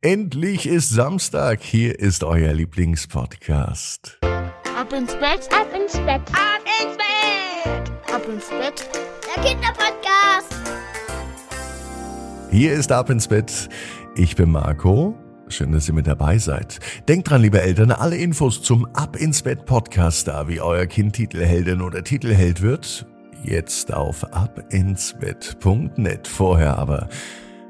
Endlich ist Samstag. Hier ist euer Lieblingspodcast. Ab ins Bett, ab ins Bett, ab ins Bett, ab ins Bett. Der Kinderpodcast. Hier ist Ab ins Bett. Ich bin Marco. Schön, dass ihr mit dabei seid. Denkt dran, liebe Eltern, alle Infos zum Ab ins Bett Podcast, da wie euer Kind Titelheldin oder Titelheld wird, jetzt auf abinsbett.net. Vorher aber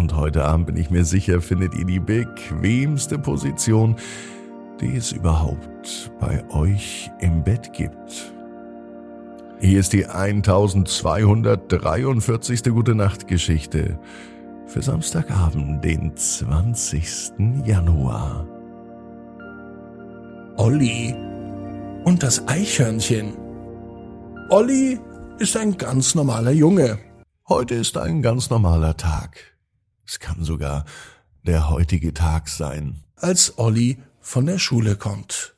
Und heute Abend bin ich mir sicher, findet ihr die bequemste Position, die es überhaupt bei euch im Bett gibt. Hier ist die 1243. Gute Nacht Geschichte für Samstagabend, den 20. Januar. Olli und das Eichhörnchen. Olli ist ein ganz normaler Junge. Heute ist ein ganz normaler Tag. Es kann sogar der heutige Tag sein. Als Olli von der Schule kommt.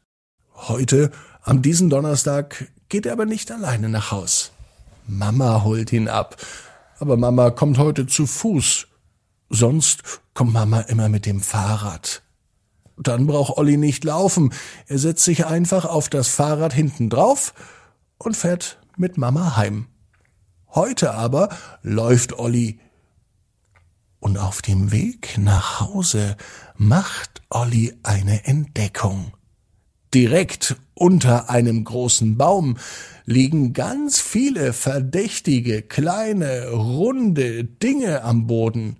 Heute, am diesen Donnerstag, geht er aber nicht alleine nach Haus. Mama holt ihn ab. Aber Mama kommt heute zu Fuß. Sonst kommt Mama immer mit dem Fahrrad. Dann braucht Olli nicht laufen. Er setzt sich einfach auf das Fahrrad hinten drauf und fährt mit Mama heim. Heute aber läuft Olli und auf dem Weg nach Hause macht Olli eine Entdeckung. Direkt unter einem großen Baum liegen ganz viele verdächtige, kleine, runde Dinge am Boden.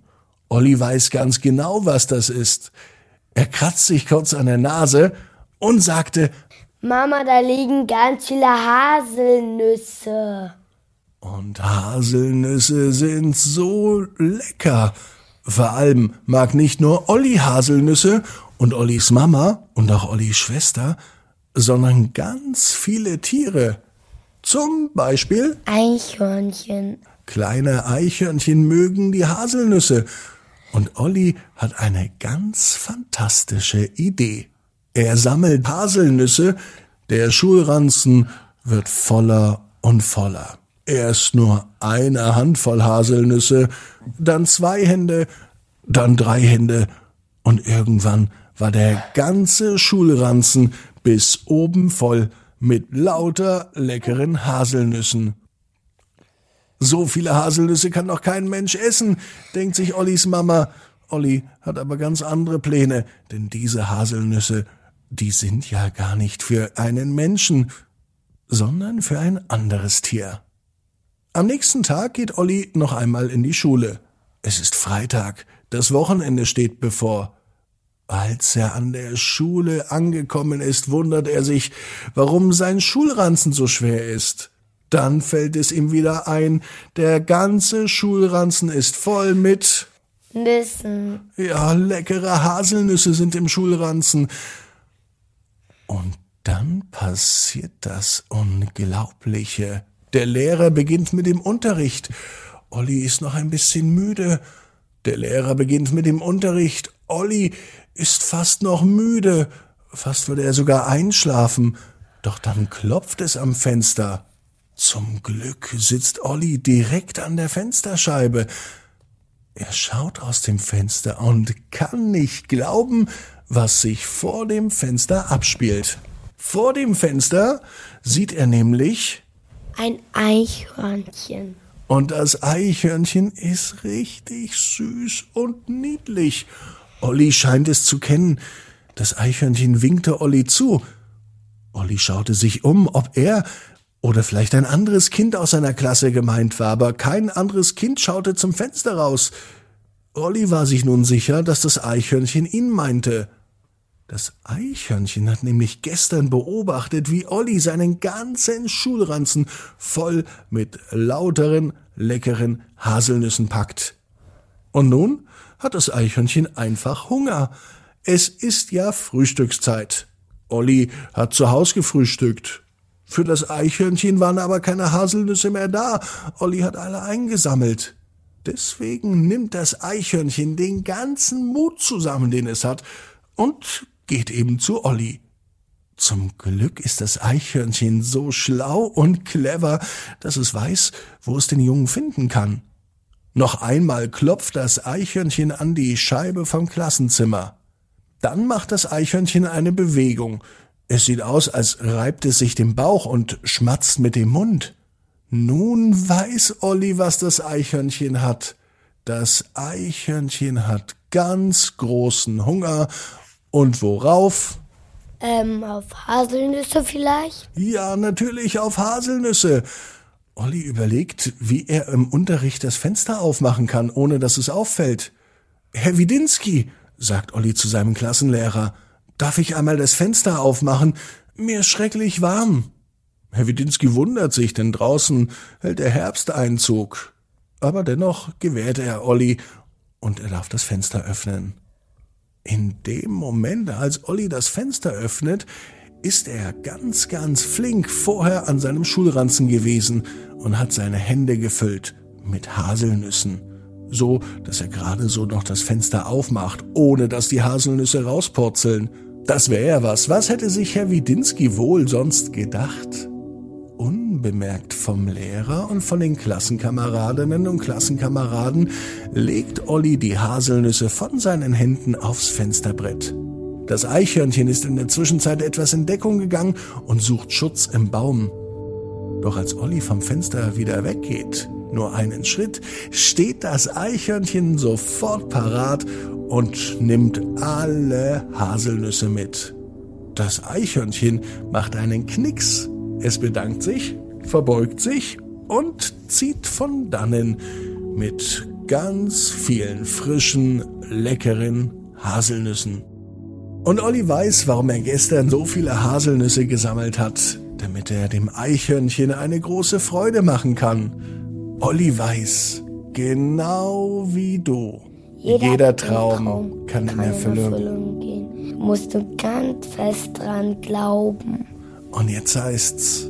Olli weiß ganz genau, was das ist. Er kratzt sich kurz an der Nase und sagte, Mama, da liegen ganz viele Haselnüsse. Und Haselnüsse sind so lecker. Vor allem mag nicht nur Olli Haselnüsse und Ollis Mama und auch Ollis Schwester, sondern ganz viele Tiere. Zum Beispiel Eichhörnchen. Kleine Eichhörnchen mögen die Haselnüsse. Und Olli hat eine ganz fantastische Idee. Er sammelt Haselnüsse, der Schulranzen wird voller und voller. Erst nur eine Handvoll Haselnüsse, dann zwei Hände, dann drei Hände und irgendwann war der ganze Schulranzen bis oben voll mit lauter leckeren Haselnüssen. So viele Haselnüsse kann doch kein Mensch essen, denkt sich Ollis Mama. Olli hat aber ganz andere Pläne, denn diese Haselnüsse, die sind ja gar nicht für einen Menschen, sondern für ein anderes Tier. Am nächsten Tag geht Olli noch einmal in die Schule. Es ist Freitag, das Wochenende steht bevor. Als er an der Schule angekommen ist, wundert er sich, warum sein Schulranzen so schwer ist. Dann fällt es ihm wieder ein, der ganze Schulranzen ist voll mit Nüssen. Ja, leckere Haselnüsse sind im Schulranzen. Und dann passiert das Unglaubliche. Der Lehrer beginnt mit dem Unterricht. Olli ist noch ein bisschen müde. Der Lehrer beginnt mit dem Unterricht. Olli ist fast noch müde. Fast würde er sogar einschlafen. Doch dann klopft es am Fenster. Zum Glück sitzt Olli direkt an der Fensterscheibe. Er schaut aus dem Fenster und kann nicht glauben, was sich vor dem Fenster abspielt. Vor dem Fenster sieht er nämlich ein Eichhörnchen. Und das Eichhörnchen ist richtig süß und niedlich. Olli scheint es zu kennen. Das Eichhörnchen winkte Olli zu. Olli schaute sich um, ob er oder vielleicht ein anderes Kind aus seiner Klasse gemeint war, aber kein anderes Kind schaute zum Fenster raus. Olli war sich nun sicher, dass das Eichhörnchen ihn meinte. Das Eichhörnchen hat nämlich gestern beobachtet, wie Olli seinen ganzen Schulranzen voll mit lauteren, leckeren Haselnüssen packt. Und nun hat das Eichhörnchen einfach Hunger. Es ist ja Frühstückszeit. Olli hat zu Haus gefrühstückt. Für das Eichhörnchen waren aber keine Haselnüsse mehr da. Olli hat alle eingesammelt. Deswegen nimmt das Eichhörnchen den ganzen Mut zusammen, den es hat, und geht eben zu Olli. Zum Glück ist das Eichhörnchen so schlau und clever, dass es weiß, wo es den Jungen finden kann. Noch einmal klopft das Eichhörnchen an die Scheibe vom Klassenzimmer. Dann macht das Eichhörnchen eine Bewegung. Es sieht aus, als reibt es sich den Bauch und schmatzt mit dem Mund. Nun weiß Olli, was das Eichhörnchen hat. Das Eichhörnchen hat ganz großen Hunger. Und worauf? Ähm, auf Haselnüsse vielleicht? Ja, natürlich auf Haselnüsse. Olli überlegt, wie er im Unterricht das Fenster aufmachen kann, ohne dass es auffällt. Herr Widinski, sagt Olli zu seinem Klassenlehrer, darf ich einmal das Fenster aufmachen? Mir ist schrecklich warm. Herr Widinski wundert sich, denn draußen hält der Herbsteinzug. Aber dennoch gewährt er Olli und er darf das Fenster öffnen. In dem Moment, als Olli das Fenster öffnet, ist er ganz, ganz flink vorher an seinem Schulranzen gewesen und hat seine Hände gefüllt mit Haselnüssen, so dass er gerade so noch das Fenster aufmacht, ohne dass die Haselnüsse rauspurzeln. Das wäre ja was. Was hätte sich Herr Widinski wohl sonst gedacht? Unbemerkt vom Lehrer und von den Klassenkameradinnen und Klassenkameraden legt Olli die Haselnüsse von seinen Händen aufs Fensterbrett. Das Eichhörnchen ist in der Zwischenzeit etwas in Deckung gegangen und sucht Schutz im Baum. Doch als Olli vom Fenster wieder weggeht, nur einen Schritt, steht das Eichhörnchen sofort parat und nimmt alle Haselnüsse mit. Das Eichhörnchen macht einen Knicks. Es bedankt sich, verbeugt sich und zieht von dannen mit ganz vielen frischen, leckeren Haselnüssen. Und Olli weiß, warum er gestern so viele Haselnüsse gesammelt hat, damit er dem Eichhörnchen eine große Freude machen kann. Olli weiß, genau wie du. Jeder, Traum, kann in Erfüllung. Erfüllung gehen. Musst du ganz fest dran glauben. Und jetzt heißt's,